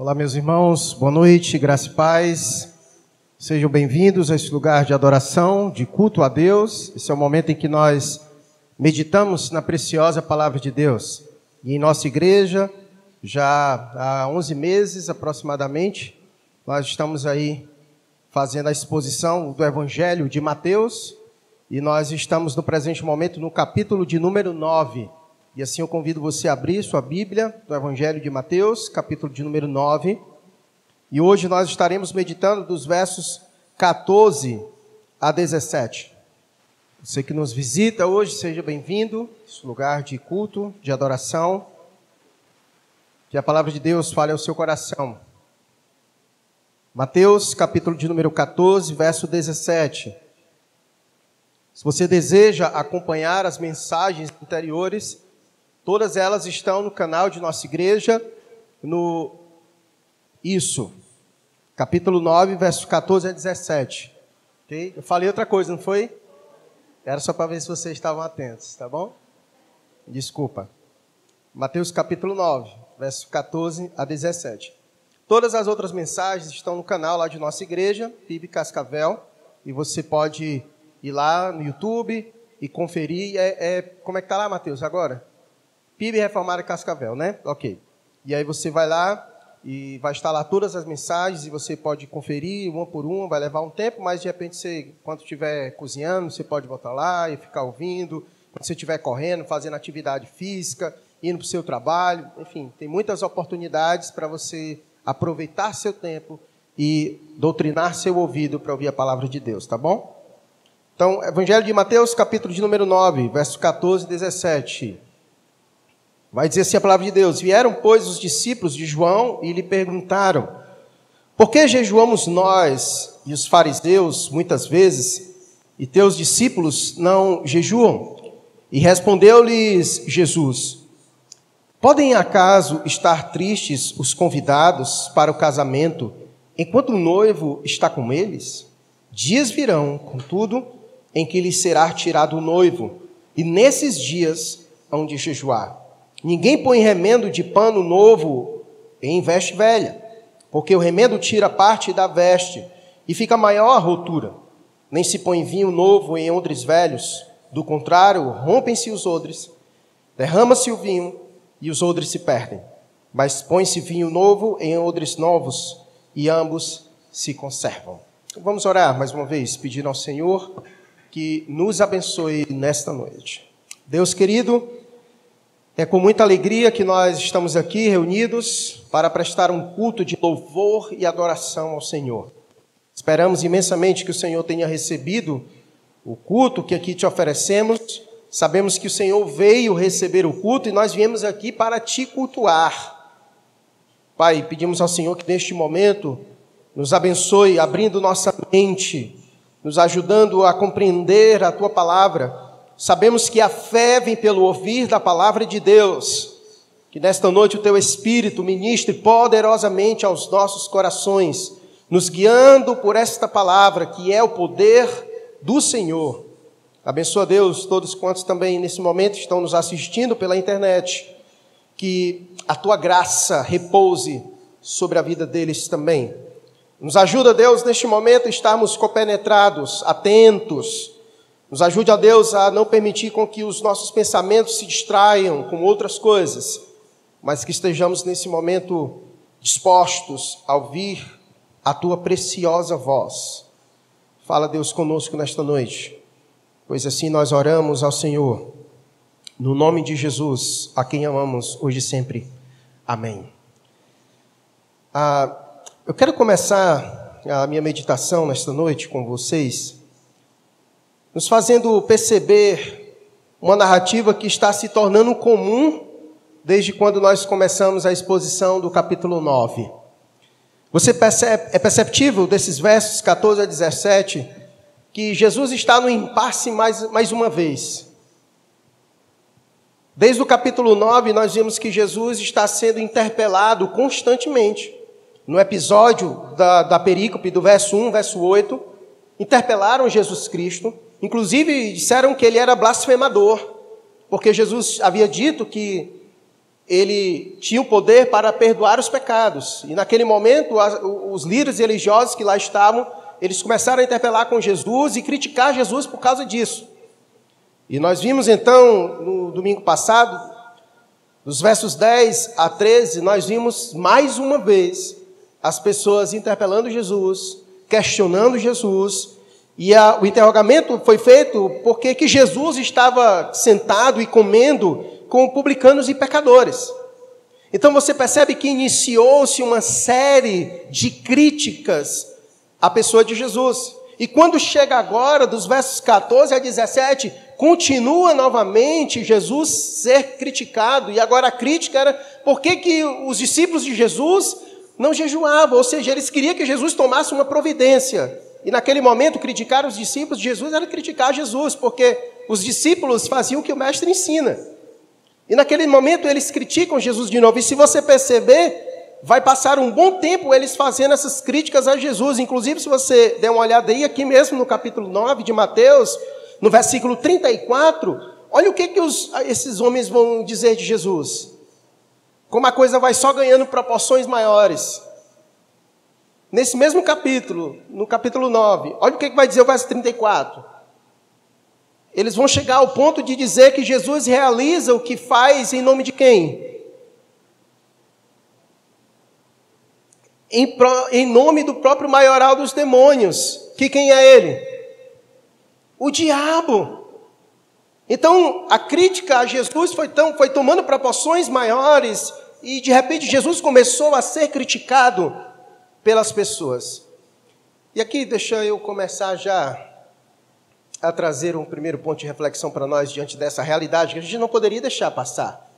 Olá, meus irmãos, boa noite, graça e paz. Sejam bem-vindos a esse lugar de adoração, de culto a Deus. Esse é o momento em que nós meditamos na preciosa palavra de Deus. E em nossa igreja, já há 11 meses aproximadamente, nós estamos aí fazendo a exposição do Evangelho de Mateus e nós estamos no presente momento no capítulo de número 9. E assim eu convido você a abrir sua Bíblia do Evangelho de Mateus, capítulo de número 9. E hoje nós estaremos meditando dos versos 14 a 17. Você que nos visita hoje, seja bem-vindo. Esse lugar de culto, de adoração. Que a palavra de Deus fale ao seu coração. Mateus, capítulo de número 14, verso 17. Se você deseja acompanhar as mensagens anteriores, Todas elas estão no canal de nossa igreja, no Isso, capítulo 9, versos 14 a 17. Okay? Eu falei outra coisa, não foi? Era só para ver se vocês estavam atentos, tá bom? Desculpa. Mateus capítulo 9, versos 14 a 17. Todas as outras mensagens estão no canal lá de nossa igreja, PIB Cascavel, e você pode ir lá no YouTube e conferir. É, é como é que tá lá, Mateus, agora? PIB Reformada Cascavel, né? Ok. E aí você vai lá e vai lá todas as mensagens e você pode conferir uma por uma, vai levar um tempo, mas de repente você, quando estiver cozinhando, você pode voltar lá e ficar ouvindo. Quando você estiver correndo, fazendo atividade física, indo para o seu trabalho, enfim, tem muitas oportunidades para você aproveitar seu tempo e doutrinar seu ouvido para ouvir a palavra de Deus, tá bom? Então, Evangelho de Mateus, capítulo de número 9, versos 14 e 17. Vai dizer assim a palavra de Deus: Vieram, pois, os discípulos de João e lhe perguntaram: Por que jejuamos nós e os fariseus muitas vezes, e teus discípulos não jejuam? E respondeu-lhes Jesus: Podem acaso estar tristes os convidados para o casamento, enquanto o noivo está com eles? Dias virão, contudo, em que lhes será tirado o noivo, e nesses dias hão de jejuar. Ninguém põe remendo de pano novo em veste velha, porque o remendo tira parte da veste e fica maior a rotura. Nem se põe vinho novo em odres velhos, do contrário, rompem-se os odres, derrama-se o vinho e os odres se perdem. Mas põe-se vinho novo em odres novos e ambos se conservam. Vamos orar mais uma vez, pedir ao Senhor que nos abençoe nesta noite. Deus querido, é com muita alegria que nós estamos aqui reunidos para prestar um culto de louvor e adoração ao Senhor. Esperamos imensamente que o Senhor tenha recebido o culto que aqui te oferecemos. Sabemos que o Senhor veio receber o culto e nós viemos aqui para te cultuar. Pai, pedimos ao Senhor que neste momento nos abençoe, abrindo nossa mente, nos ajudando a compreender a tua palavra Sabemos que a fé vem pelo ouvir da palavra de Deus. Que nesta noite o teu Espírito ministre poderosamente aos nossos corações, nos guiando por esta palavra que é o poder do Senhor. Abençoa Deus todos quantos também nesse momento estão nos assistindo pela internet. Que a tua graça repouse sobre a vida deles também. Nos ajuda, Deus, neste momento estarmos compenetrados, atentos nos ajude a Deus a não permitir com que os nossos pensamentos se distraiam com outras coisas, mas que estejamos nesse momento dispostos a ouvir a tua preciosa voz. Fala, Deus, conosco nesta noite, pois assim nós oramos ao Senhor, no nome de Jesus, a quem amamos hoje e sempre. Amém. Ah, eu quero começar a minha meditação nesta noite com vocês nos fazendo perceber uma narrativa que está se tornando comum desde quando nós começamos a exposição do capítulo 9. Você percebe, é perceptível desses versos 14 a 17 que Jesus está no impasse mais, mais uma vez. Desde o capítulo 9, nós vimos que Jesus está sendo interpelado constantemente. No episódio da, da perícope, do verso 1, verso 8, interpelaram Jesus Cristo Inclusive disseram que ele era blasfemador, porque Jesus havia dito que ele tinha o poder para perdoar os pecados. E naquele momento, os líderes religiosos que lá estavam, eles começaram a interpelar com Jesus e criticar Jesus por causa disso. E nós vimos então, no domingo passado, dos versos 10 a 13, nós vimos mais uma vez as pessoas interpelando Jesus, questionando Jesus, e a, o interrogamento foi feito porque que Jesus estava sentado e comendo com publicanos e pecadores. Então você percebe que iniciou-se uma série de críticas à pessoa de Jesus. E quando chega agora, dos versos 14 a 17, continua novamente Jesus ser criticado. E agora a crítica era por que, que os discípulos de Jesus não jejuavam, ou seja, eles queriam que Jesus tomasse uma providência. E naquele momento, criticar os discípulos de Jesus era criticar Jesus, porque os discípulos faziam o que o mestre ensina. E naquele momento eles criticam Jesus de novo. E se você perceber, vai passar um bom tempo eles fazendo essas críticas a Jesus. Inclusive, se você der uma olhada aí, aqui mesmo no capítulo 9 de Mateus, no versículo 34, olha o que, que os, esses homens vão dizer de Jesus. Como a coisa vai só ganhando proporções maiores. Nesse mesmo capítulo, no capítulo 9, olha o que, vai dizer o verso 34 eles vão chegar ao ponto de dizer que Jesus realiza o que faz em nome de quem? Em, pro, em nome do próprio maioral dos demônios. Que quem é ele? O diabo. Então, a crítica a Jesus foi, tão, foi tomando proporções maiores e, de repente, Jesus começou a ser criticado pelas pessoas. E aqui, deixa eu começar já a trazer um primeiro ponto de reflexão para nós diante dessa realidade que a gente não poderia deixar passar.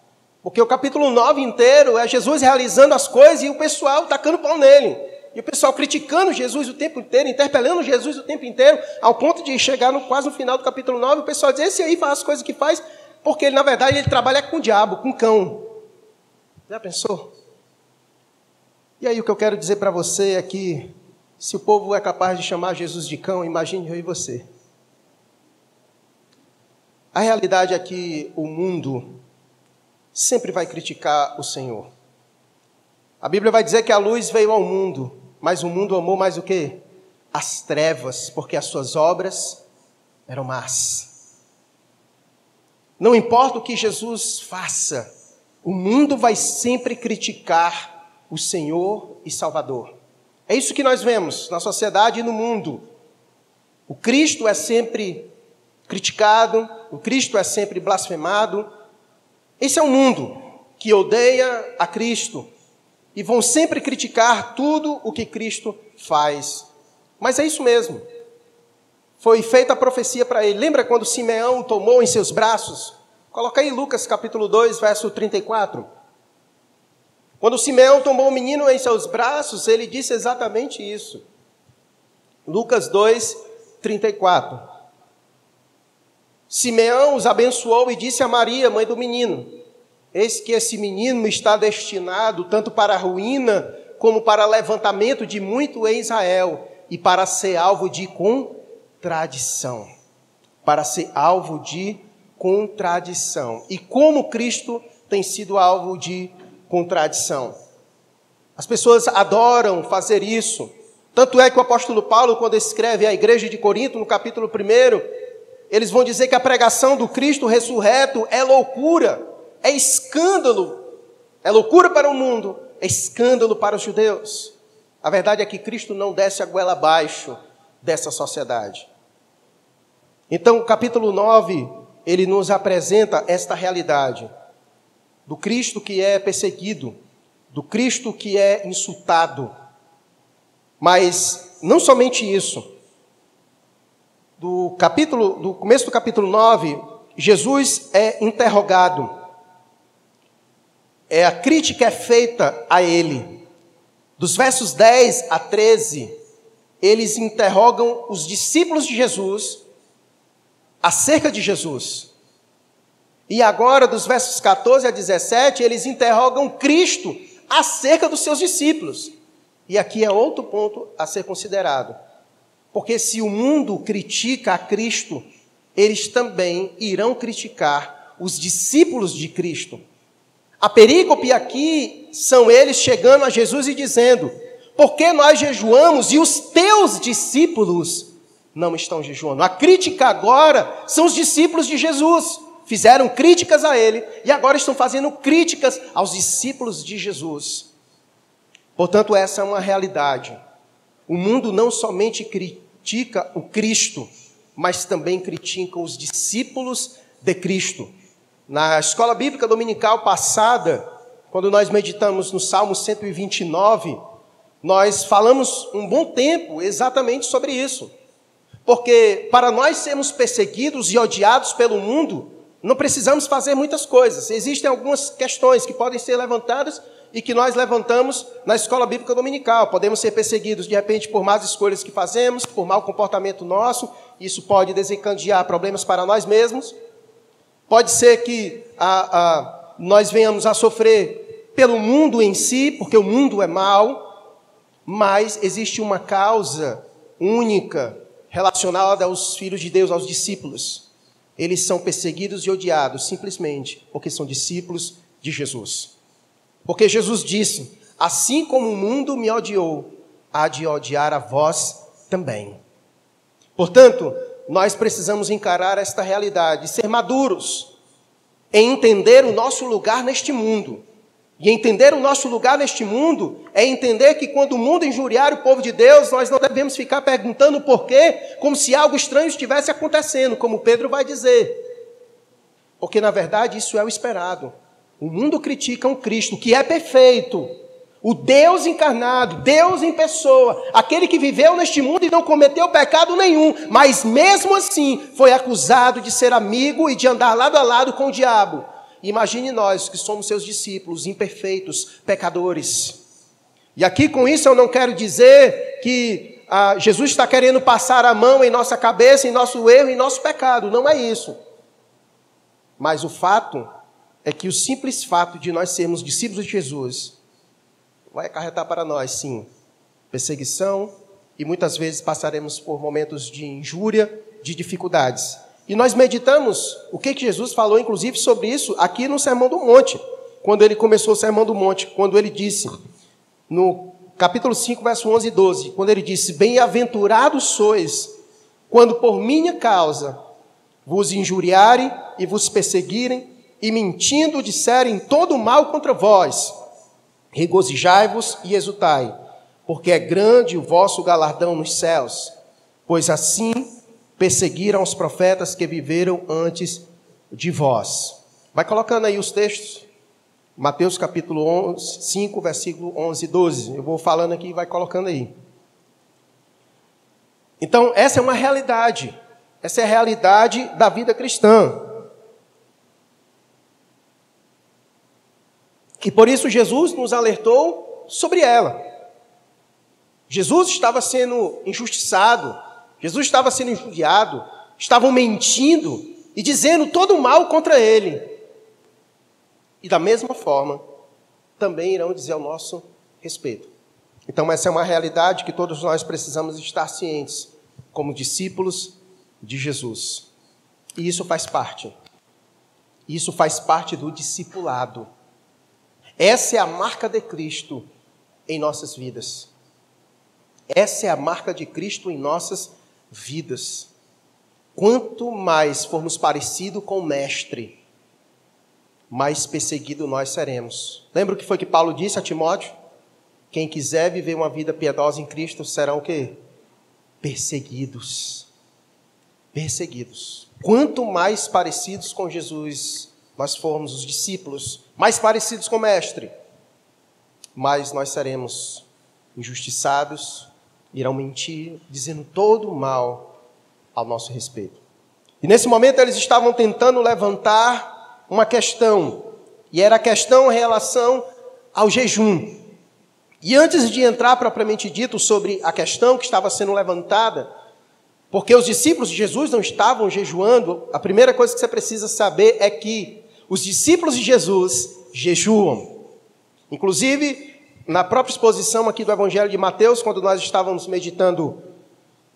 Porque o capítulo 9 inteiro é Jesus realizando as coisas e o pessoal tacando pau nele. E o pessoal criticando Jesus o tempo inteiro, interpelando Jesus o tempo inteiro, ao ponto de chegar no, quase no final do capítulo 9, o pessoal diz: esse aí faz as coisas que faz, porque ele, na verdade, ele trabalha com o diabo, com o cão. Já pensou? E aí o que eu quero dizer para você é que, se o povo é capaz de chamar Jesus de cão, imagine eu e você. A realidade é que o mundo sempre vai criticar o Senhor. A Bíblia vai dizer que a luz veio ao mundo, mas o mundo amou mais o que? As trevas, porque as suas obras eram más. Não importa o que Jesus faça, o mundo vai sempre criticar o Senhor e Salvador. É isso que nós vemos na sociedade e no mundo. O Cristo é sempre criticado, o Cristo é sempre blasfemado. Esse é um mundo que odeia a Cristo e vão sempre criticar tudo o que Cristo faz. Mas é isso mesmo. Foi feita a profecia para ele. Lembra quando Simeão tomou em seus braços? Coloca aí Lucas capítulo 2, verso 34. Quando Simeão tomou o menino em seus braços, ele disse exatamente isso. Lucas 2, 34. Simeão os abençoou e disse a Maria, mãe do menino: Eis que esse menino está destinado tanto para a ruína como para levantamento de muito em Israel e para ser alvo de contradição. Para ser alvo de contradição. E como Cristo tem sido alvo de contradição. As pessoas adoram fazer isso. Tanto é que o apóstolo Paulo, quando escreve à igreja de Corinto, no capítulo 1, eles vão dizer que a pregação do Cristo ressurreto é loucura, é escândalo. É loucura para o mundo, é escândalo para os judeus. A verdade é que Cristo não desce a goela abaixo dessa sociedade. Então, o capítulo 9, ele nos apresenta esta realidade do Cristo que é perseguido, do Cristo que é insultado. Mas não somente isso, do capítulo, do começo do capítulo 9, Jesus é interrogado. É a crítica é feita a ele. Dos versos 10 a 13, eles interrogam os discípulos de Jesus acerca de Jesus. E agora, dos versos 14 a 17, eles interrogam Cristo acerca dos seus discípulos. E aqui é outro ponto a ser considerado. Porque se o mundo critica a Cristo, eles também irão criticar os discípulos de Cristo. A perícope aqui são eles chegando a Jesus e dizendo: Por que nós jejuamos e os teus discípulos não estão jejuando? A crítica agora são os discípulos de Jesus. Fizeram críticas a ele e agora estão fazendo críticas aos discípulos de Jesus. Portanto, essa é uma realidade. O mundo não somente critica o Cristo, mas também critica os discípulos de Cristo. Na escola bíblica dominical passada, quando nós meditamos no Salmo 129, nós falamos um bom tempo exatamente sobre isso. Porque para nós sermos perseguidos e odiados pelo mundo, não precisamos fazer muitas coisas. Existem algumas questões que podem ser levantadas e que nós levantamos na escola bíblica dominical. Podemos ser perseguidos de repente por más escolhas que fazemos, por mau comportamento nosso, isso pode desencadear problemas para nós mesmos. Pode ser que a, a, nós venhamos a sofrer pelo mundo em si, porque o mundo é mau, mas existe uma causa única relacionada aos filhos de Deus, aos discípulos. Eles são perseguidos e odiados simplesmente porque são discípulos de Jesus. Porque Jesus disse: Assim como o mundo me odiou, há de odiar a vós também. Portanto, nós precisamos encarar esta realidade, ser maduros em entender o nosso lugar neste mundo. E entender o nosso lugar neste mundo é entender que quando o mundo injuriar o povo de Deus, nós não devemos ficar perguntando por quê, como se algo estranho estivesse acontecendo, como Pedro vai dizer. Porque na verdade isso é o esperado. O mundo critica um Cristo que é perfeito, o Deus encarnado, Deus em pessoa, aquele que viveu neste mundo e não cometeu pecado nenhum, mas mesmo assim foi acusado de ser amigo e de andar lado a lado com o diabo. Imagine nós que somos seus discípulos, imperfeitos, pecadores. E aqui com isso eu não quero dizer que ah, Jesus está querendo passar a mão em nossa cabeça, em nosso erro, em nosso pecado. Não é isso. Mas o fato é que o simples fato de nós sermos discípulos de Jesus vai acarretar para nós, sim, perseguição e muitas vezes passaremos por momentos de injúria, de dificuldades. E nós meditamos o que, Jesus falou, inclusive, sobre isso aqui no Sermão do Monte, quando ele começou o Sermão do Monte, quando ele disse, no capítulo 5, verso 11 e 12, quando ele disse: Bem-aventurados sois, quando por minha causa vos injuriarem e vos perseguirem, e mentindo disserem todo mal contra vós. Regozijai-vos e exultai, porque é grande o vosso galardão nos céus, pois assim perseguiram os profetas que viveram antes de vós. Vai colocando aí os textos. Mateus capítulo 11, 5, versículo 11 e 12. Eu vou falando aqui e vai colocando aí. Então, essa é uma realidade. Essa é a realidade da vida cristã. E por isso Jesus nos alertou sobre ela. Jesus estava sendo injustiçado, Jesus estava sendo injuriado, estavam mentindo e dizendo todo o mal contra ele. E da mesma forma, também irão dizer ao nosso respeito. Então, essa é uma realidade que todos nós precisamos estar cientes, como discípulos de Jesus. E isso faz parte. Isso faz parte do discipulado. Essa é a marca de Cristo em nossas vidas. Essa é a marca de Cristo em nossas vidas. Quanto mais formos parecidos com o Mestre, mais perseguido nós seremos. Lembra o que foi que Paulo disse a Timóteo? Quem quiser viver uma vida piedosa em Cristo serão o quê? Perseguidos. Perseguidos. Quanto mais parecidos com Jesus nós formos os discípulos, mais parecidos com o Mestre, mais nós seremos injustiçados, irão mentir, dizendo todo o mal ao nosso respeito. E nesse momento eles estavam tentando levantar uma questão, e era a questão em relação ao jejum. E antes de entrar propriamente dito sobre a questão que estava sendo levantada, porque os discípulos de Jesus não estavam jejuando, a primeira coisa que você precisa saber é que os discípulos de Jesus jejuam. Inclusive, na própria exposição aqui do Evangelho de Mateus, quando nós estávamos meditando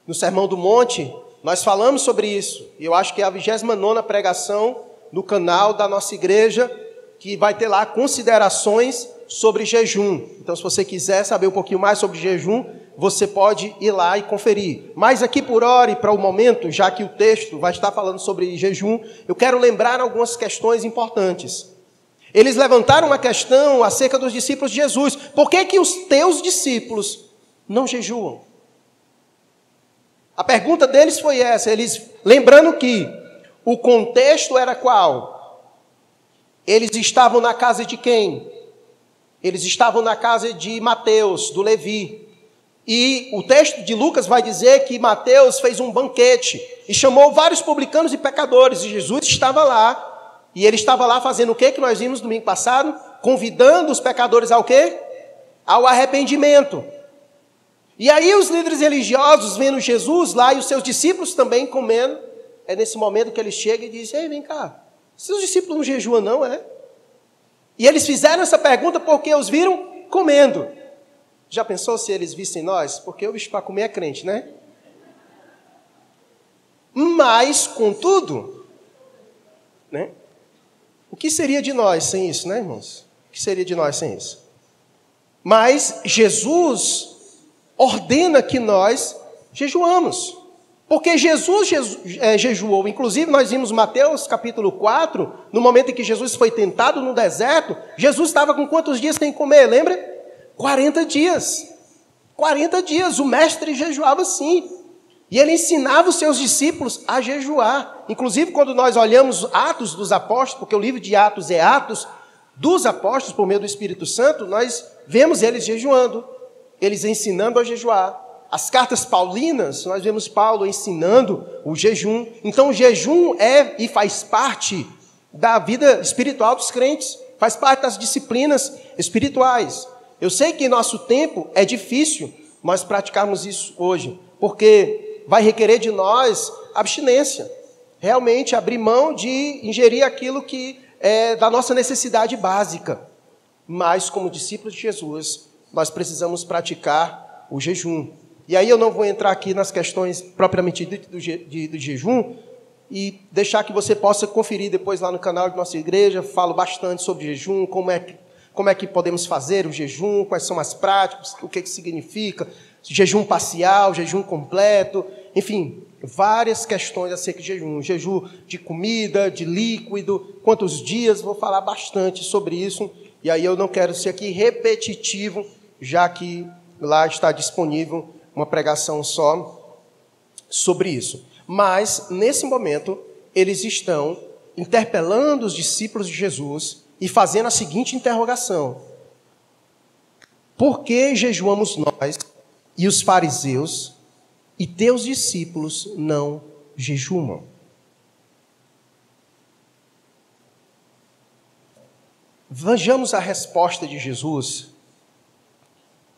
no Sermão do Monte, nós falamos sobre isso. E eu acho que é a 29 pregação no canal da nossa igreja, que vai ter lá considerações sobre jejum. Então, se você quiser saber um pouquinho mais sobre jejum, você pode ir lá e conferir. Mas aqui por hora e para o momento, já que o texto vai estar falando sobre jejum, eu quero lembrar algumas questões importantes. Eles levantaram uma questão acerca dos discípulos de Jesus. Por que, que os teus discípulos não jejuam? A pergunta deles foi essa, eles lembrando que o contexto era qual? Eles estavam na casa de quem? Eles estavam na casa de Mateus, do Levi. E o texto de Lucas vai dizer que Mateus fez um banquete e chamou vários publicanos e pecadores, e Jesus estava lá. E ele estava lá fazendo o que que nós vimos domingo passado? Convidando os pecadores ao quê? Ao arrependimento. E aí os líderes religiosos vendo Jesus lá e os seus discípulos também comendo, é nesse momento que ele chega e diz: Ei, vem cá, seus discípulos não jejuam, não, é? E eles fizeram essa pergunta porque os viram comendo. Já pensou se eles vissem nós? Porque o bicho para comer é crente, né? Mas, contudo, né? O que seria de nós sem isso, né, irmãos? O que seria de nós sem isso? Mas Jesus ordena que nós jejuamos. Porque Jesus é, jejuou, inclusive nós vimos Mateus capítulo 4, no momento em que Jesus foi tentado no deserto, Jesus estava com quantos dias sem comer, lembra? 40 dias. 40 dias, o mestre jejuava sim. E ele ensinava os seus discípulos a jejuar. Inclusive, quando nós olhamos Atos dos Apóstolos, porque o livro de Atos é Atos dos Apóstolos por meio do Espírito Santo, nós vemos eles jejuando eles ensinando a jejuar. As cartas paulinas, nós vemos Paulo ensinando o jejum. Então, o jejum é e faz parte da vida espiritual dos crentes, faz parte das disciplinas espirituais. Eu sei que em nosso tempo é difícil nós praticarmos isso hoje, porque vai requerer de nós abstinência, realmente abrir mão de ingerir aquilo que é da nossa necessidade básica. Mas, como discípulos de Jesus, nós precisamos praticar o jejum. E aí eu não vou entrar aqui nas questões propriamente do, do, do jejum e deixar que você possa conferir depois lá no canal de nossa igreja. Falo bastante sobre jejum, como é que, como é que podemos fazer o jejum, quais são as práticas, o que, que significa, jejum parcial, jejum completo, enfim, várias questões acerca de jejum. Jejum de comida, de líquido, quantos dias, vou falar bastante sobre isso. E aí eu não quero ser aqui repetitivo já que lá está disponível uma pregação só sobre isso. Mas, nesse momento, eles estão interpelando os discípulos de Jesus e fazendo a seguinte interrogação: Por que jejuamos nós e os fariseus e teus discípulos não jejumam? Vejamos a resposta de Jesus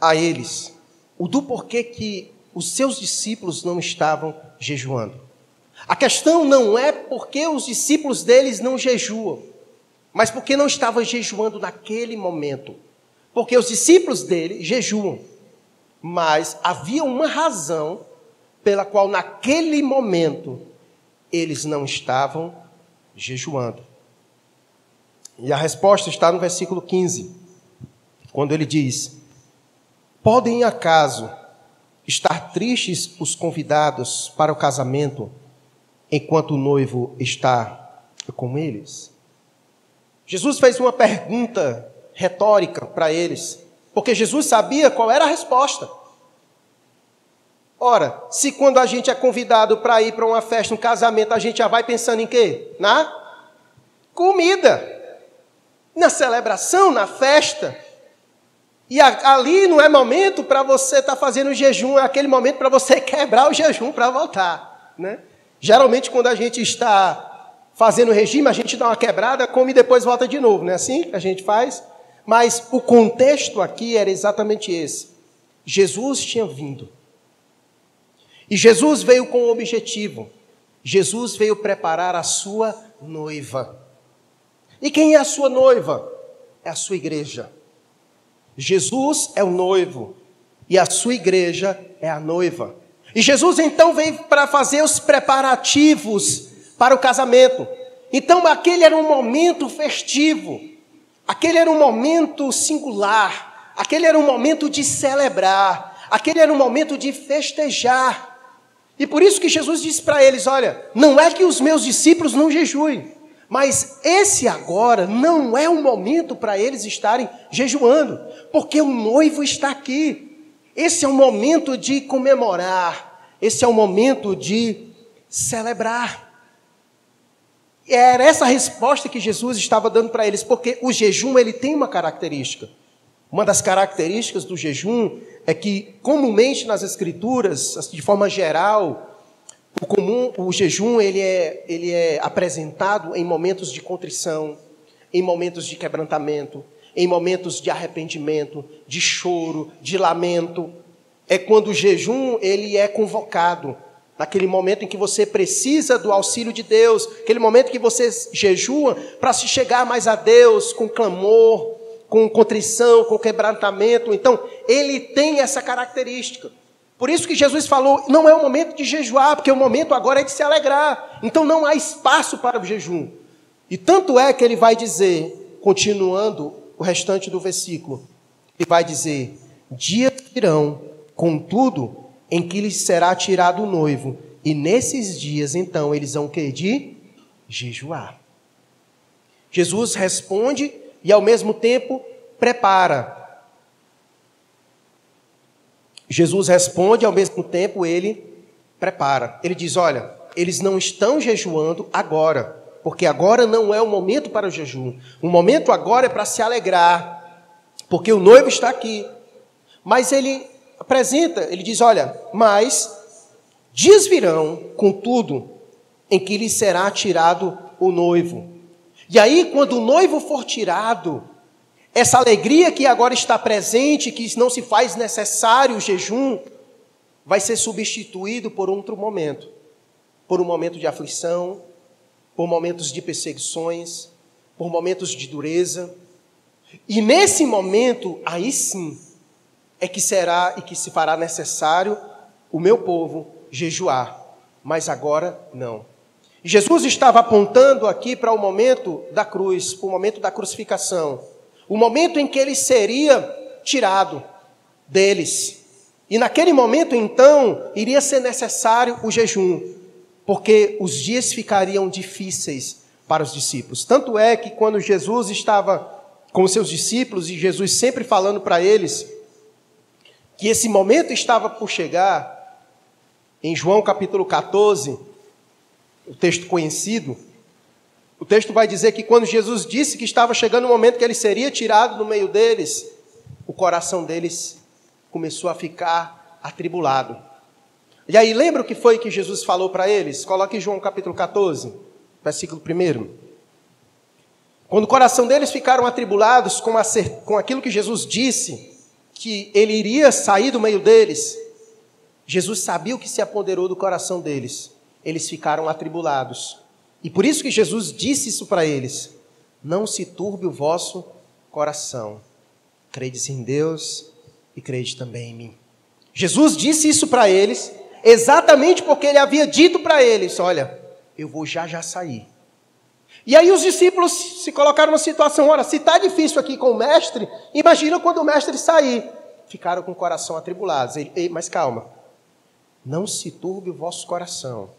a eles o do porquê que os seus discípulos não estavam jejuando. A questão não é porque os discípulos deles não jejuam, mas porque não estavam jejuando naquele momento. Porque os discípulos dele jejuam, mas havia uma razão pela qual naquele momento eles não estavam jejuando. E a resposta está no versículo 15, quando ele diz: Podem acaso estar tristes os convidados para o casamento enquanto o noivo está com eles? Jesus fez uma pergunta retórica para eles, porque Jesus sabia qual era a resposta. Ora, se quando a gente é convidado para ir para uma festa, um casamento, a gente já vai pensando em quê? Na comida. Na celebração, na festa, e ali não é momento para você estar tá fazendo jejum, é aquele momento para você quebrar o jejum para voltar. Né? Geralmente, quando a gente está fazendo regime, a gente dá uma quebrada, come e depois volta de novo, não é assim que a gente faz? Mas o contexto aqui era exatamente esse. Jesus tinha vindo. E Jesus veio com um objetivo. Jesus veio preparar a sua noiva. E quem é a sua noiva? É a sua igreja. Jesus é o noivo e a sua igreja é a noiva. E Jesus então veio para fazer os preparativos para o casamento. Então aquele era um momento festivo. Aquele era um momento singular, aquele era um momento de celebrar, aquele era um momento de festejar. E por isso que Jesus disse para eles: Olha, não é que os meus discípulos não jejuem, mas esse agora não é o momento para eles estarem jejuando, porque o noivo está aqui. Esse é o momento de comemorar, esse é o momento de celebrar. Era essa resposta que Jesus estava dando para eles, porque o jejum ele tem uma característica. Uma das características do jejum é que comumente nas escrituras, assim, de forma geral, o comum, o jejum ele é, ele é apresentado em momentos de contrição, em momentos de quebrantamento, em momentos de arrependimento, de choro, de lamento. É quando o jejum ele é convocado naquele momento em que você precisa do auxílio de Deus, aquele momento que você jejua para se chegar mais a Deus com clamor, com contrição, com quebrantamento. Então, ele tem essa característica. Por isso que Jesus falou: não é o momento de jejuar, porque o momento agora é de se alegrar. Então, não há espaço para o jejum. E tanto é que ele vai dizer, continuando o restante do versículo, ele vai dizer: dias virão, contudo, em que lhes será tirado o noivo, e nesses dias então eles vão que de jejuar. Jesus responde e ao mesmo tempo prepara. Jesus responde, ao mesmo tempo ele prepara. Ele diz: Olha, eles não estão jejuando agora, porque agora não é o momento para o jejum. O momento agora é para se alegrar, porque o noivo está aqui. Mas ele apresenta, ele diz: Olha, mas dias virão, contudo, em que lhe será tirado o noivo. E aí, quando o noivo for tirado, essa alegria que agora está presente, que não se faz necessário o jejum, vai ser substituído por outro momento por um momento de aflição, por momentos de perseguições, por momentos de dureza. E nesse momento, aí sim, é que será e que se fará necessário o meu povo jejuar, mas agora não. Jesus estava apontando aqui para o momento da cruz, para o momento da crucificação, o momento em que ele seria tirado deles. E naquele momento, então, iria ser necessário o jejum, porque os dias ficariam difíceis para os discípulos. Tanto é que quando Jesus estava com seus discípulos, e Jesus sempre falando para eles, que esse momento estava por chegar, em João capítulo 14, o texto conhecido, o texto vai dizer que quando Jesus disse que estava chegando o momento que ele seria tirado do meio deles, o coração deles começou a ficar atribulado. E aí, lembra o que foi que Jesus falou para eles? Coloque João capítulo 14, versículo 1. Quando o coração deles ficaram atribulados com, a, com aquilo que Jesus disse, que ele iria sair do meio deles, Jesus sabia o que se apoderou do coração deles. Eles ficaram atribulados. E por isso que Jesus disse isso para eles: Não se turbe o vosso coração. Credes em Deus e crede também em mim. Jesus disse isso para eles, exatamente porque ele havia dito para eles: Olha, eu vou já já sair. E aí os discípulos se colocaram numa situação, ora, se está difícil aqui com o mestre, imagina quando o mestre sair. Ficaram com o coração atribulados. Ele, mas calma, não se turbe o vosso coração.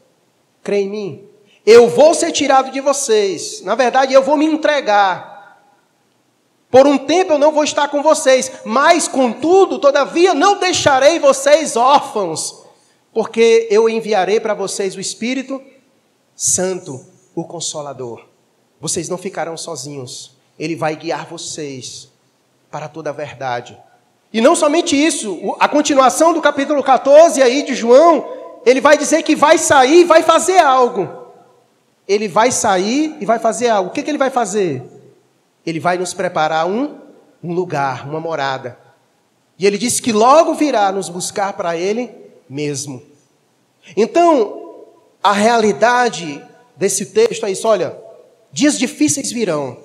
Crê em mim. Eu vou ser tirado de vocês. Na verdade, eu vou me entregar. Por um tempo eu não vou estar com vocês, mas contudo, todavia, não deixarei vocês órfãos, porque eu enviarei para vocês o Espírito Santo, o Consolador. Vocês não ficarão sozinhos. Ele vai guiar vocês para toda a verdade. E não somente isso, a continuação do capítulo 14 aí de João, ele vai dizer que vai sair e vai fazer algo. Ele vai sair e vai fazer algo. O que, que ele vai fazer? Ele vai nos preparar um, um lugar, uma morada. E ele disse que logo virá nos buscar para ele mesmo. Então, a realidade desse texto é isso: olha, Dias difíceis virão.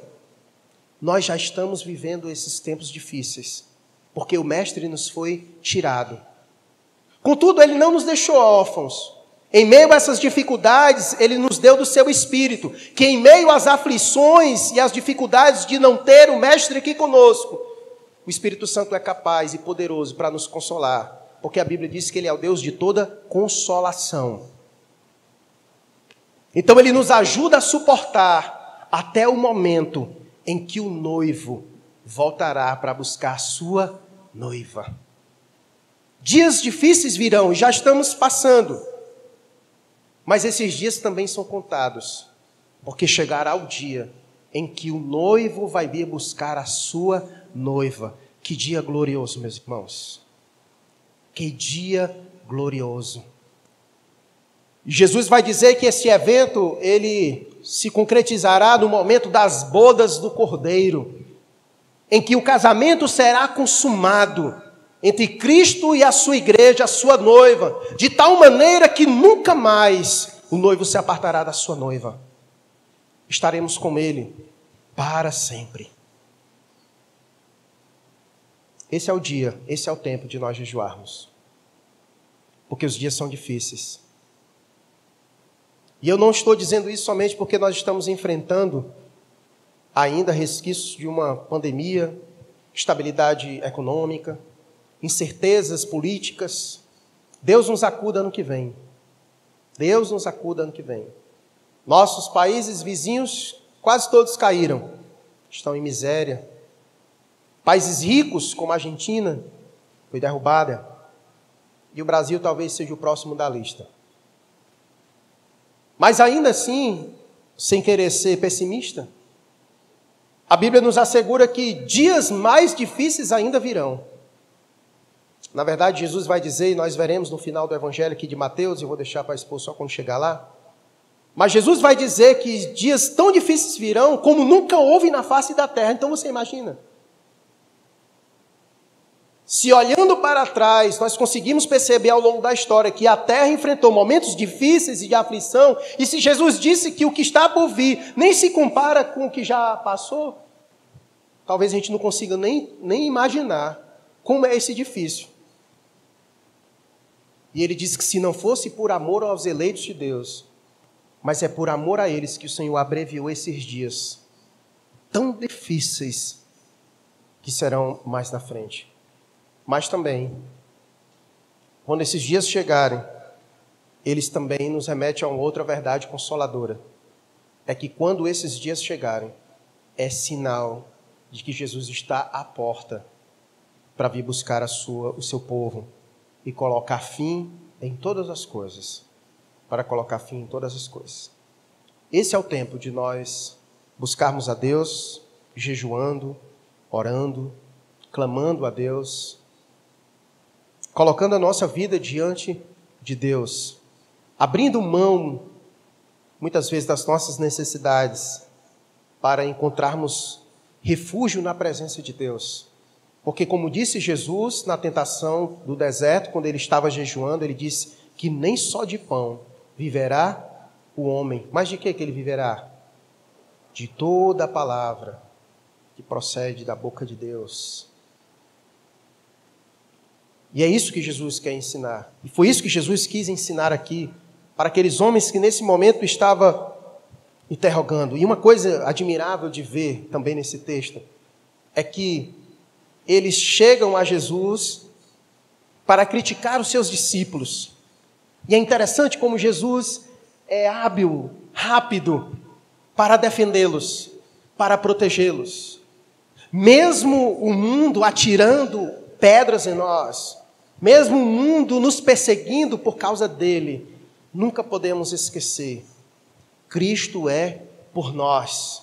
Nós já estamos vivendo esses tempos difíceis, porque o Mestre nos foi tirado. Contudo, ele não nos deixou órfãos. Em meio a essas dificuldades, Ele nos deu do seu Espírito, que em meio às aflições e às dificuldades de não ter o Mestre aqui conosco, o Espírito Santo é capaz e poderoso para nos consolar, porque a Bíblia diz que Ele é o Deus de toda consolação. Então Ele nos ajuda a suportar até o momento em que o noivo voltará para buscar sua noiva. Dias difíceis virão, e já estamos passando. Mas esses dias também são contados, porque chegará o dia em que o noivo vai vir buscar a sua noiva. Que dia glorioso, meus irmãos. Que dia glorioso. Jesus vai dizer que esse evento ele se concretizará no momento das bodas do Cordeiro, em que o casamento será consumado entre Cristo e a sua igreja, a sua noiva, de tal maneira que nunca mais o noivo se apartará da sua noiva. Estaremos com ele para sempre. Esse é o dia, esse é o tempo de nós jejuarmos. Porque os dias são difíceis. E eu não estou dizendo isso somente porque nós estamos enfrentando ainda resquícios de uma pandemia, estabilidade econômica, incertezas políticas. Deus nos acuda ano que vem. Deus nos acuda ano que vem. Nossos países vizinhos, quase todos caíram, estão em miséria. Países ricos, como a Argentina, foi derrubada. E o Brasil talvez seja o próximo da lista. Mas ainda assim, sem querer ser pessimista, a Bíblia nos assegura que dias mais difíceis ainda virão. Na verdade, Jesus vai dizer, e nós veremos no final do Evangelho aqui de Mateus, eu vou deixar para expor só quando chegar lá. Mas Jesus vai dizer que dias tão difíceis virão como nunca houve na face da terra. Então você imagina. Se olhando para trás, nós conseguimos perceber ao longo da história que a terra enfrentou momentos difíceis e de aflição, e se Jesus disse que o que está por vir nem se compara com o que já passou, talvez a gente não consiga nem, nem imaginar como é esse difícil. E ele diz que se não fosse por amor aos eleitos de Deus, mas é por amor a eles que o Senhor abreviou esses dias tão difíceis que serão mais na frente. Mas também, quando esses dias chegarem, eles também nos remetem a uma outra verdade consoladora. É que quando esses dias chegarem, é sinal de que Jesus está à porta para vir buscar a sua, o seu povo e colocar fim em todas as coisas. Para colocar fim em todas as coisas. Esse é o tempo de nós buscarmos a Deus, jejuando, orando, clamando a Deus, colocando a nossa vida diante de Deus, abrindo mão, muitas vezes, das nossas necessidades, para encontrarmos refúgio na presença de Deus. Porque, como disse Jesus na tentação do deserto, quando ele estava jejuando, ele disse que nem só de pão viverá o homem. Mas de que, que ele viverá? De toda a palavra que procede da boca de Deus. E é isso que Jesus quer ensinar. E foi isso que Jesus quis ensinar aqui para aqueles homens que nesse momento estava interrogando. E uma coisa admirável de ver também nesse texto é que eles chegam a Jesus para criticar os seus discípulos. E é interessante como Jesus é hábil, rápido para defendê-los, para protegê-los. Mesmo o mundo atirando pedras em nós, mesmo o mundo nos perseguindo por causa dele, nunca podemos esquecer: Cristo é por nós.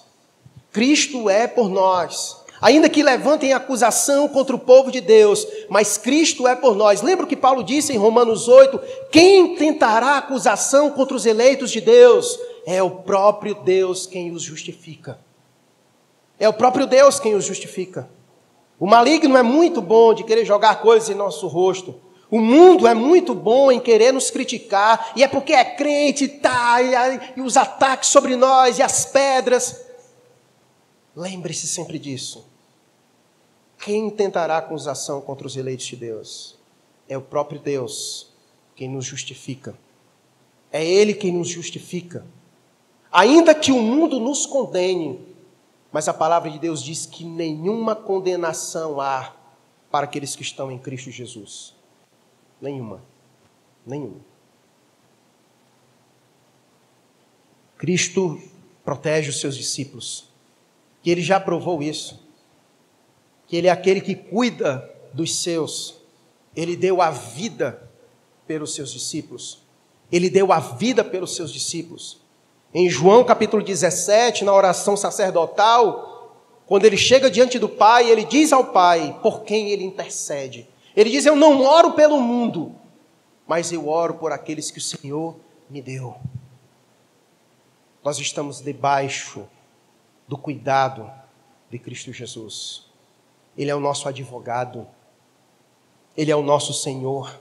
Cristo é por nós. Ainda que levantem acusação contra o povo de Deus, mas Cristo é por nós. Lembra o que Paulo disse em Romanos 8? Quem tentará acusação contra os eleitos de Deus? É o próprio Deus quem os justifica. É o próprio Deus quem os justifica. O maligno é muito bom de querer jogar coisas em nosso rosto. O mundo é muito bom em querer nos criticar, e é porque é crente, tá, e, e os ataques sobre nós, e as pedras. Lembre-se sempre disso. Quem tentará acusação contra os eleitos de Deus? É o próprio Deus quem nos justifica. É Ele quem nos justifica. Ainda que o mundo nos condene, mas a palavra de Deus diz que nenhuma condenação há para aqueles que estão em Cristo Jesus. Nenhuma. Nenhuma. Cristo protege os seus discípulos. Que ele já provou isso. Que ele é aquele que cuida dos seus. Ele deu a vida pelos seus discípulos. Ele deu a vida pelos seus discípulos. Em João capítulo 17, na oração sacerdotal, quando ele chega diante do Pai, ele diz ao Pai por quem ele intercede. Ele diz: Eu não oro pelo mundo, mas eu oro por aqueles que o Senhor me deu. Nós estamos debaixo do cuidado de Cristo Jesus. Ele é o nosso advogado, ele é o nosso Senhor.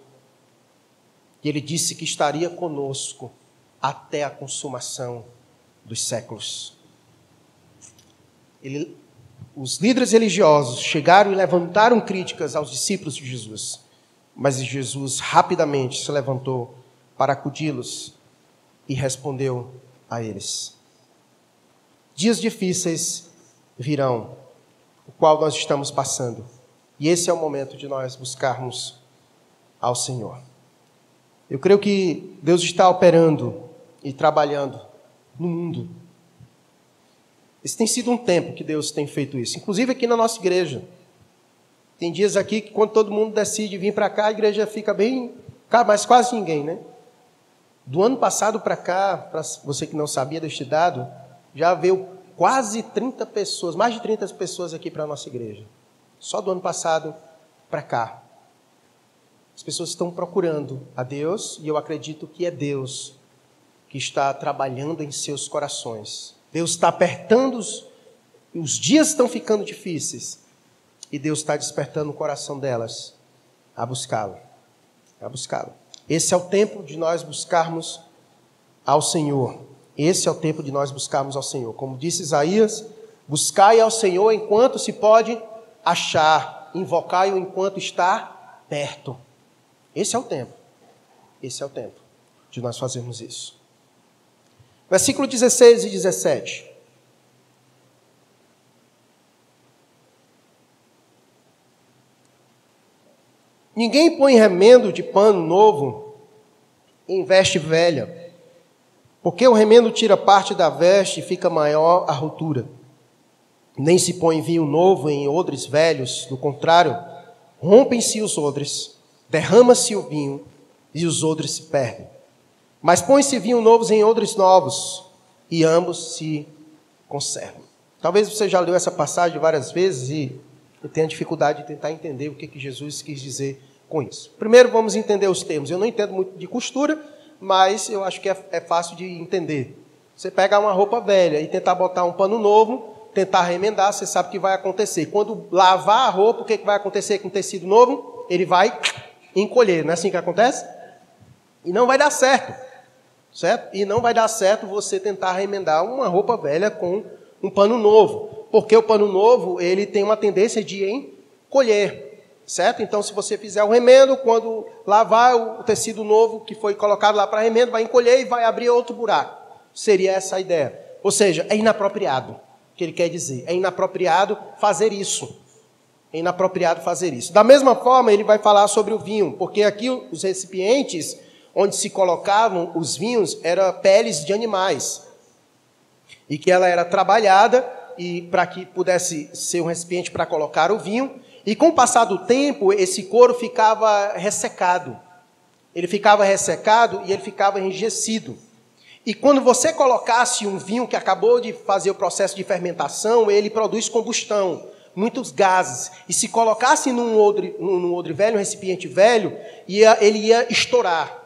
E ele disse que estaria conosco até a consumação dos séculos. Ele, os líderes religiosos chegaram e levantaram críticas aos discípulos de Jesus, mas Jesus rapidamente se levantou para acudi-los e respondeu a eles. Dias difíceis virão, o qual nós estamos passando, e esse é o momento de nós buscarmos ao Senhor. Eu creio que Deus está operando e trabalhando no mundo. Esse tem sido um tempo que Deus tem feito isso, inclusive aqui na nossa igreja. Tem dias aqui que quando todo mundo decide vir para cá, a igreja fica bem, mas quase ninguém, né? Do ano passado para cá, para você que não sabia deste dado, já veio quase 30 pessoas, mais de 30 pessoas aqui para a nossa igreja. Só do ano passado para cá. As pessoas estão procurando a Deus e eu acredito que é Deus que está trabalhando em seus corações. Deus está apertando os, os dias estão ficando difíceis e Deus está despertando o coração delas a buscá-lo, a buscá-lo. Esse é o tempo de nós buscarmos ao Senhor. Esse é o tempo de nós buscarmos ao Senhor. Como disse Isaías, buscai ao Senhor enquanto se pode achar, invocai-o enquanto está perto. Esse é o tempo. Esse é o tempo de nós fazermos isso. Versículo 16 e 17. Ninguém põe remendo de pano novo em veste velha, porque o remendo tira parte da veste e fica maior a ruptura. Nem se põe vinho novo em odres velhos, do contrário, rompem-se os odres, derrama-se o vinho e os odres se perdem. Mas põe-se vinho novos em odres novos, e ambos se conservam. Talvez você já leu essa passagem várias vezes e tenha dificuldade de tentar entender o que, que Jesus quis dizer com isso. Primeiro vamos entender os termos. Eu não entendo muito de costura, mas eu acho que é, é fácil de entender. Você pegar uma roupa velha e tentar botar um pano novo, tentar remendar, você sabe o que vai acontecer. Quando lavar a roupa, o que, que vai acontecer com o tecido novo? Ele vai encolher, não é assim que acontece? E não vai dar certo certo? E não vai dar certo você tentar remendar uma roupa velha com um pano novo, porque o pano novo ele tem uma tendência de encolher, certo? Então, se você fizer o remendo, quando lavar o tecido novo que foi colocado lá para remendo, vai encolher e vai abrir outro buraco. Seria essa a ideia. Ou seja, é inapropriado. Que ele quer dizer? É inapropriado fazer isso. É inapropriado fazer isso. Da mesma forma, ele vai falar sobre o vinho, porque aqui os recipientes onde se colocavam os vinhos era peles de animais. E que ela era trabalhada e para que pudesse ser um recipiente para colocar o vinho, e com o passar do tempo, esse couro ficava ressecado. Ele ficava ressecado e ele ficava enrijecido. E quando você colocasse um vinho que acabou de fazer o processo de fermentação, ele produz combustão, muitos gases. E se colocasse num odre, num odre velho, um recipiente velho, ia, ele ia estourar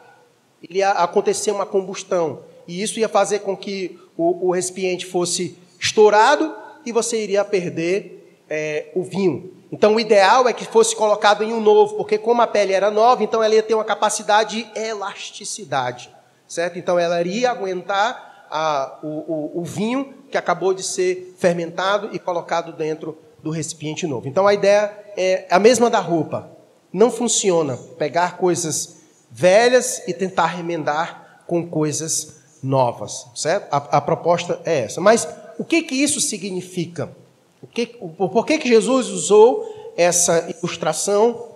ia acontecer uma combustão. E isso ia fazer com que o, o recipiente fosse estourado e você iria perder é, o vinho. Então, o ideal é que fosse colocado em um novo, porque como a pele era nova, então ela ia ter uma capacidade de elasticidade, certo? Então, ela iria aguentar a, o, o, o vinho que acabou de ser fermentado e colocado dentro do recipiente novo. Então, a ideia é a mesma da roupa. Não funciona pegar coisas velhas e tentar remendar com coisas novas, certo? A, a proposta é essa. Mas o que que isso significa? O que, por que, que Jesus usou essa ilustração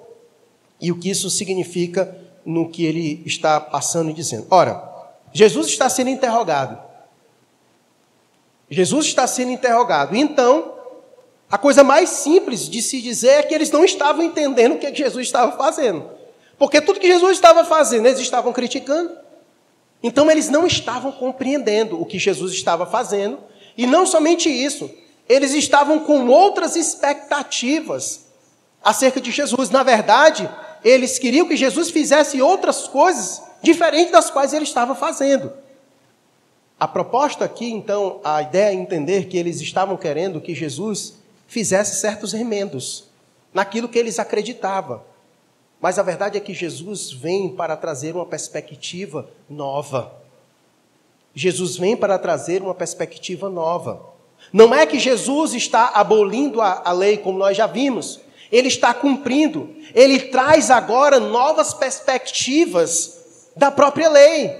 e o que isso significa no que ele está passando e dizendo? Ora, Jesus está sendo interrogado. Jesus está sendo interrogado. Então, a coisa mais simples de se dizer é que eles não estavam entendendo o que Jesus estava fazendo. Porque tudo que Jesus estava fazendo, eles estavam criticando. Então eles não estavam compreendendo o que Jesus estava fazendo, e não somente isso, eles estavam com outras expectativas acerca de Jesus. Na verdade, eles queriam que Jesus fizesse outras coisas diferentes das quais ele estava fazendo. A proposta aqui, então, a ideia é entender que eles estavam querendo que Jesus fizesse certos remendos naquilo que eles acreditavam. Mas a verdade é que Jesus vem para trazer uma perspectiva nova. Jesus vem para trazer uma perspectiva nova. Não é que Jesus está abolindo a, a lei, como nós já vimos. Ele está cumprindo. Ele traz agora novas perspectivas da própria lei.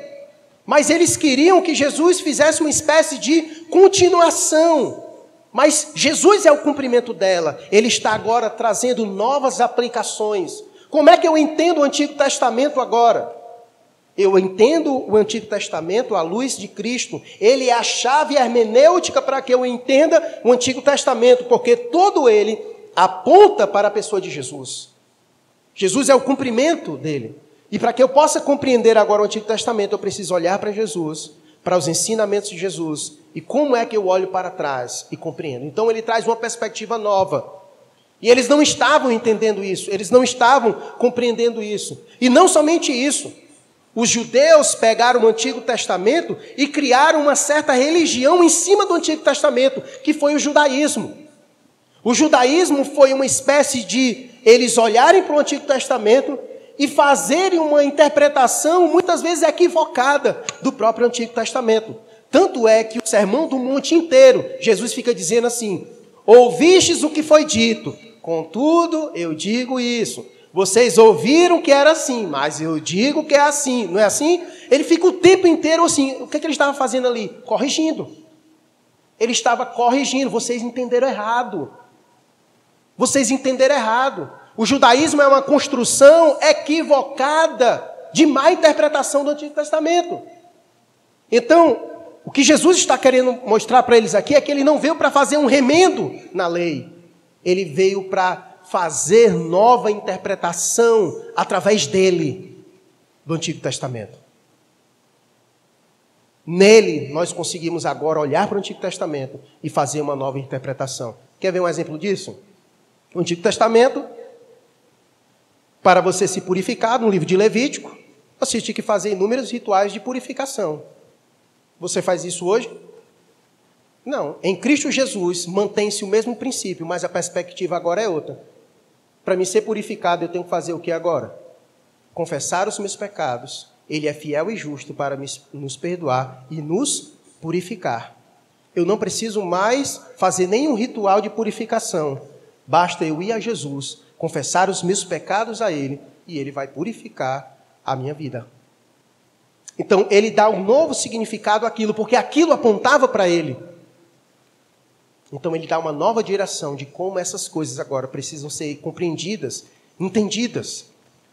Mas eles queriam que Jesus fizesse uma espécie de continuação. Mas Jesus é o cumprimento dela. Ele está agora trazendo novas aplicações como é que eu entendo o Antigo Testamento agora? Eu entendo o Antigo Testamento à luz de Cristo. Ele é a chave hermenêutica para que eu entenda o Antigo Testamento, porque todo ele aponta para a pessoa de Jesus. Jesus é o cumprimento dele. E para que eu possa compreender agora o Antigo Testamento, eu preciso olhar para Jesus, para os ensinamentos de Jesus e como é que eu olho para trás e compreendo. Então ele traz uma perspectiva nova e eles não estavam entendendo isso, eles não estavam compreendendo isso. E não somente isso, os judeus pegaram o Antigo Testamento e criaram uma certa religião em cima do Antigo Testamento, que foi o judaísmo. O judaísmo foi uma espécie de eles olharem para o Antigo Testamento e fazerem uma interpretação muitas vezes equivocada do próprio Antigo Testamento. Tanto é que o sermão do monte inteiro, Jesus fica dizendo assim: Ouvistes o que foi dito, Contudo, eu digo isso. Vocês ouviram que era assim, mas eu digo que é assim. Não é assim? Ele fica o tempo inteiro assim. O que, é que ele estava fazendo ali? Corrigindo. Ele estava corrigindo. Vocês entenderam errado. Vocês entenderam errado. O judaísmo é uma construção equivocada de má interpretação do Antigo Testamento. Então, o que Jesus está querendo mostrar para eles aqui é que ele não veio para fazer um remendo na lei. Ele veio para fazer nova interpretação através dele do Antigo Testamento. Nele, nós conseguimos agora olhar para o Antigo Testamento e fazer uma nova interpretação. Quer ver um exemplo disso? O Antigo Testamento, para você se purificar, no livro de Levítico, você tinha que fazer inúmeros rituais de purificação. Você faz isso hoje? Não, em Cristo Jesus mantém-se o mesmo princípio, mas a perspectiva agora é outra. Para me ser purificado, eu tenho que fazer o que agora? Confessar os meus pecados. Ele é fiel e justo para nos perdoar e nos purificar. Eu não preciso mais fazer nenhum ritual de purificação. Basta eu ir a Jesus, confessar os meus pecados a Ele e Ele vai purificar a minha vida. Então, ele dá um novo significado àquilo, porque aquilo apontava para Ele. Então ele dá uma nova direção de como essas coisas agora precisam ser compreendidas, entendidas,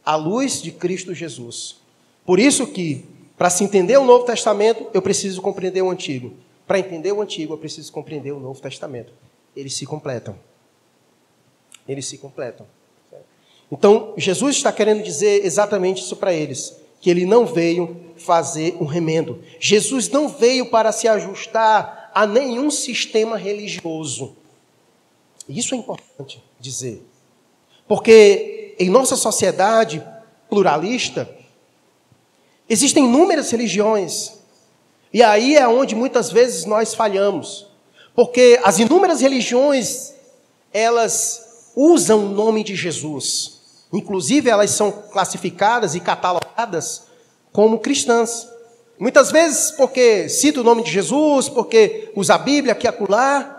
à luz de Cristo Jesus. Por isso que, para se entender o Novo Testamento, eu preciso compreender o Antigo. Para entender o Antigo, eu preciso compreender o Novo Testamento. Eles se completam. Eles se completam. Então, Jesus está querendo dizer exatamente isso para eles, que ele não veio fazer um remendo. Jesus não veio para se ajustar a nenhum sistema religioso. Isso é importante dizer. Porque em nossa sociedade pluralista, existem inúmeras religiões. E aí é onde muitas vezes nós falhamos. Porque as inúmeras religiões, elas usam o nome de Jesus. Inclusive, elas são classificadas e catalogadas como cristãs. Muitas vezes porque cita o nome de Jesus, porque usa a Bíblia aqui acolá.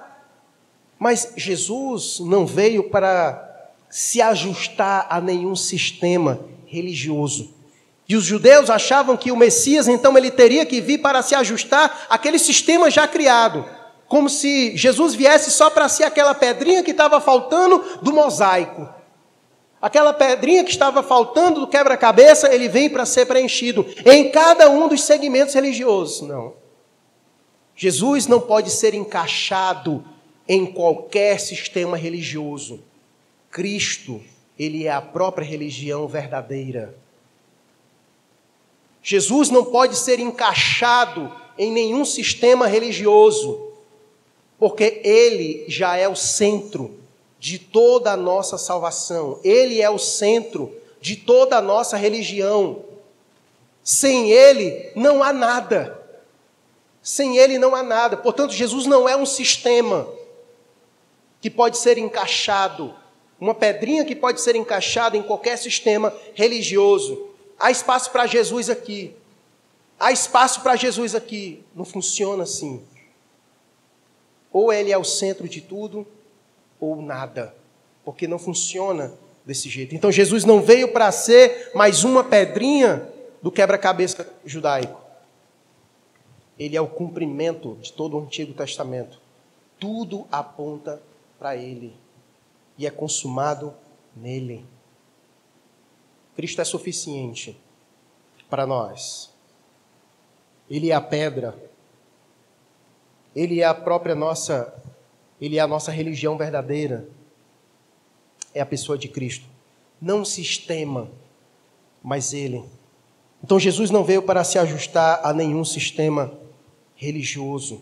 Mas Jesus não veio para se ajustar a nenhum sistema religioso. E os judeus achavam que o Messias, então, ele teria que vir para se ajustar àquele sistema já criado. Como se Jesus viesse só para ser aquela pedrinha que estava faltando do mosaico. Aquela pedrinha que estava faltando do quebra-cabeça, ele vem para ser preenchido em cada um dos segmentos religiosos. Não. Jesus não pode ser encaixado em qualquer sistema religioso. Cristo, ele é a própria religião verdadeira. Jesus não pode ser encaixado em nenhum sistema religioso, porque ele já é o centro de toda a nossa salvação, ele é o centro de toda a nossa religião. Sem ele não há nada. Sem ele não há nada. Portanto, Jesus não é um sistema que pode ser encaixado, uma pedrinha que pode ser encaixada em qualquer sistema religioso. Há espaço para Jesus aqui. Há espaço para Jesus aqui. Não funciona assim. Ou ele é o centro de tudo, ou nada. Porque não funciona desse jeito. Então Jesus não veio para ser mais uma pedrinha do quebra-cabeça judaico. Ele é o cumprimento de todo o Antigo Testamento. Tudo aponta para ele e é consumado nele. Cristo é suficiente para nós. Ele é a pedra. Ele é a própria nossa, ele é a nossa religião verdadeira. É a pessoa de Cristo. Não um sistema, mas ele. Então Jesus não veio para se ajustar a nenhum sistema religioso.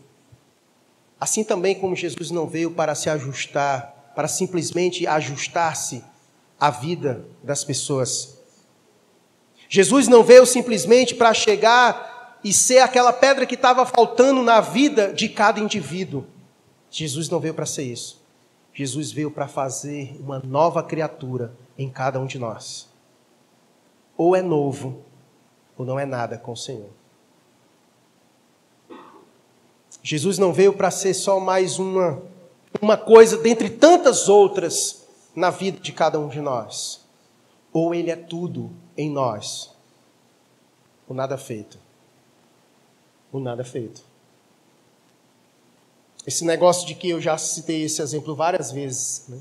Assim também como Jesus não veio para se ajustar, para simplesmente ajustar-se à vida das pessoas. Jesus não veio simplesmente para chegar e ser aquela pedra que estava faltando na vida de cada indivíduo. Jesus não veio para ser isso. Jesus veio para fazer uma nova criatura em cada um de nós. Ou é novo, ou não é nada com o Senhor. Jesus não veio para ser só mais uma, uma coisa dentre tantas outras na vida de cada um de nós. Ou Ele é tudo em nós o nada feito. O nada feito. Esse negócio de que eu já citei esse exemplo várias vezes, né?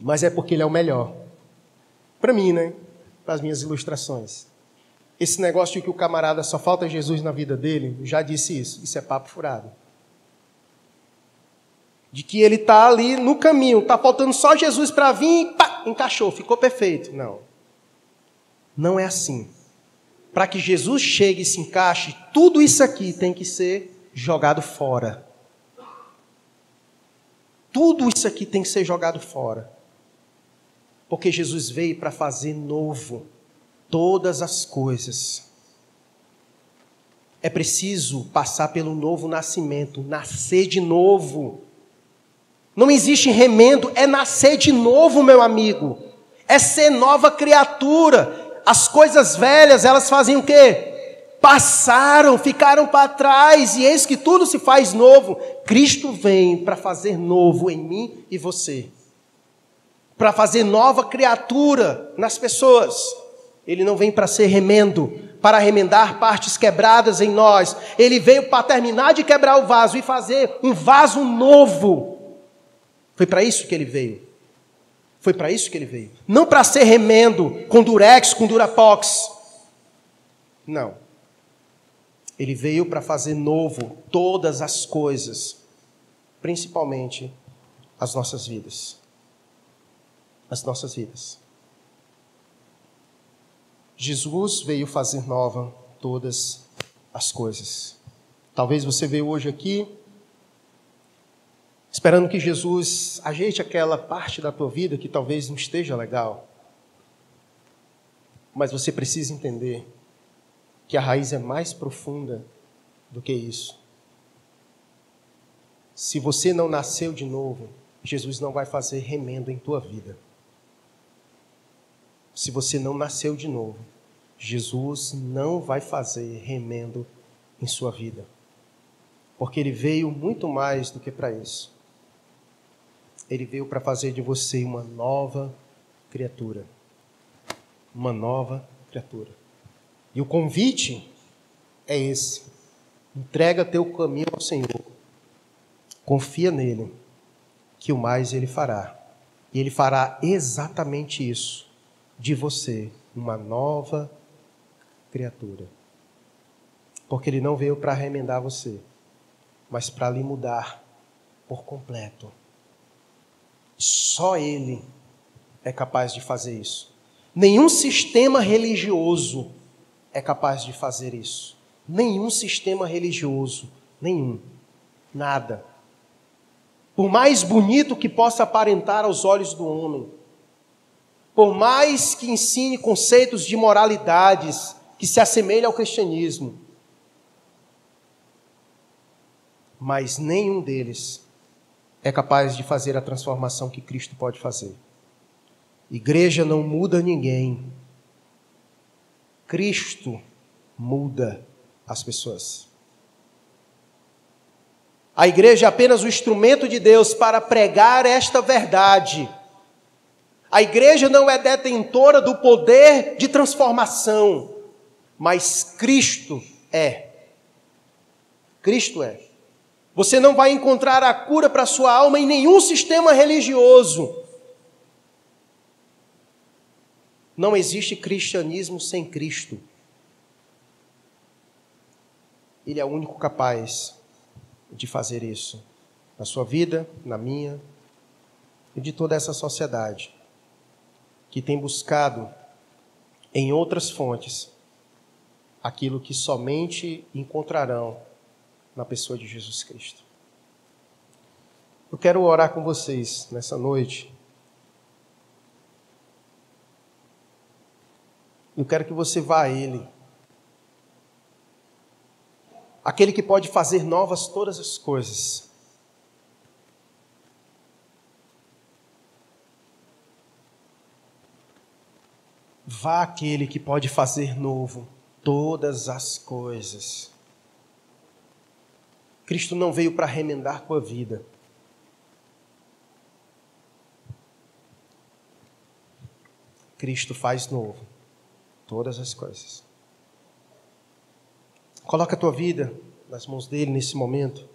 mas é porque ele é o melhor. Para mim, né? Para as minhas ilustrações. Esse negócio de que o camarada só falta Jesus na vida dele, já disse isso. Isso é papo furado. De que ele está ali no caminho, está faltando só Jesus para vir e pá, encaixou, ficou perfeito. Não. Não é assim. Para que Jesus chegue e se encaixe, tudo isso aqui tem que ser jogado fora. Tudo isso aqui tem que ser jogado fora. Porque Jesus veio para fazer novo todas as coisas. É preciso passar pelo novo nascimento, nascer de novo. Não existe remendo, é nascer de novo, meu amigo. É ser nova criatura as coisas velhas, elas fazem o quê? Passaram, ficaram para trás, e eis que tudo se faz novo. Cristo vem para fazer novo em mim e você. Para fazer nova criatura nas pessoas. Ele não vem para ser remendo, para remendar partes quebradas em nós. Ele veio para terminar de quebrar o vaso e fazer um vaso novo. Foi para isso que ele veio. Foi para isso que ele veio. Não para ser remendo com durex, com durapox. Não. Ele veio para fazer novo todas as coisas, principalmente as nossas vidas. As nossas vidas. Jesus veio fazer nova todas as coisas. Talvez você veio hoje aqui esperando que Jesus ajeite aquela parte da tua vida que talvez não esteja legal. Mas você precisa entender que a raiz é mais profunda do que isso. Se você não nasceu de novo, Jesus não vai fazer remendo em tua vida. Se você não nasceu de novo, Jesus não vai fazer remendo em sua vida. Porque ele veio muito mais do que para isso. Ele veio para fazer de você uma nova criatura. Uma nova criatura. E o convite é esse: entrega teu caminho ao Senhor, confia nele, que o mais ele fará. E ele fará exatamente isso de você, uma nova criatura. Porque ele não veio para remendar você, mas para lhe mudar por completo. Só ele é capaz de fazer isso. Nenhum sistema religioso é capaz de fazer isso. Nenhum sistema religioso, nenhum. Nada. Por mais bonito que possa aparentar aos olhos do homem, por mais que ensine conceitos de moralidades que se assemelham ao cristianismo, mas nenhum deles é capaz de fazer a transformação que Cristo pode fazer. Igreja não muda ninguém. Cristo muda as pessoas. A igreja é apenas o instrumento de Deus para pregar esta verdade. A igreja não é detentora do poder de transformação, mas Cristo é. Cristo é. Você não vai encontrar a cura para sua alma em nenhum sistema religioso. Não existe cristianismo sem Cristo. Ele é o único capaz de fazer isso na sua vida, na minha e de toda essa sociedade que tem buscado em outras fontes aquilo que somente encontrarão na pessoa de Jesus Cristo. Eu quero orar com vocês nessa noite Eu quero que você vá a Ele. Aquele que pode fazer novas todas as coisas. Vá àquele que pode fazer novo todas as coisas. Cristo não veio para remendar tua vida. Cristo faz novo todas as coisas. Coloca a tua vida nas mãos dele nesse momento.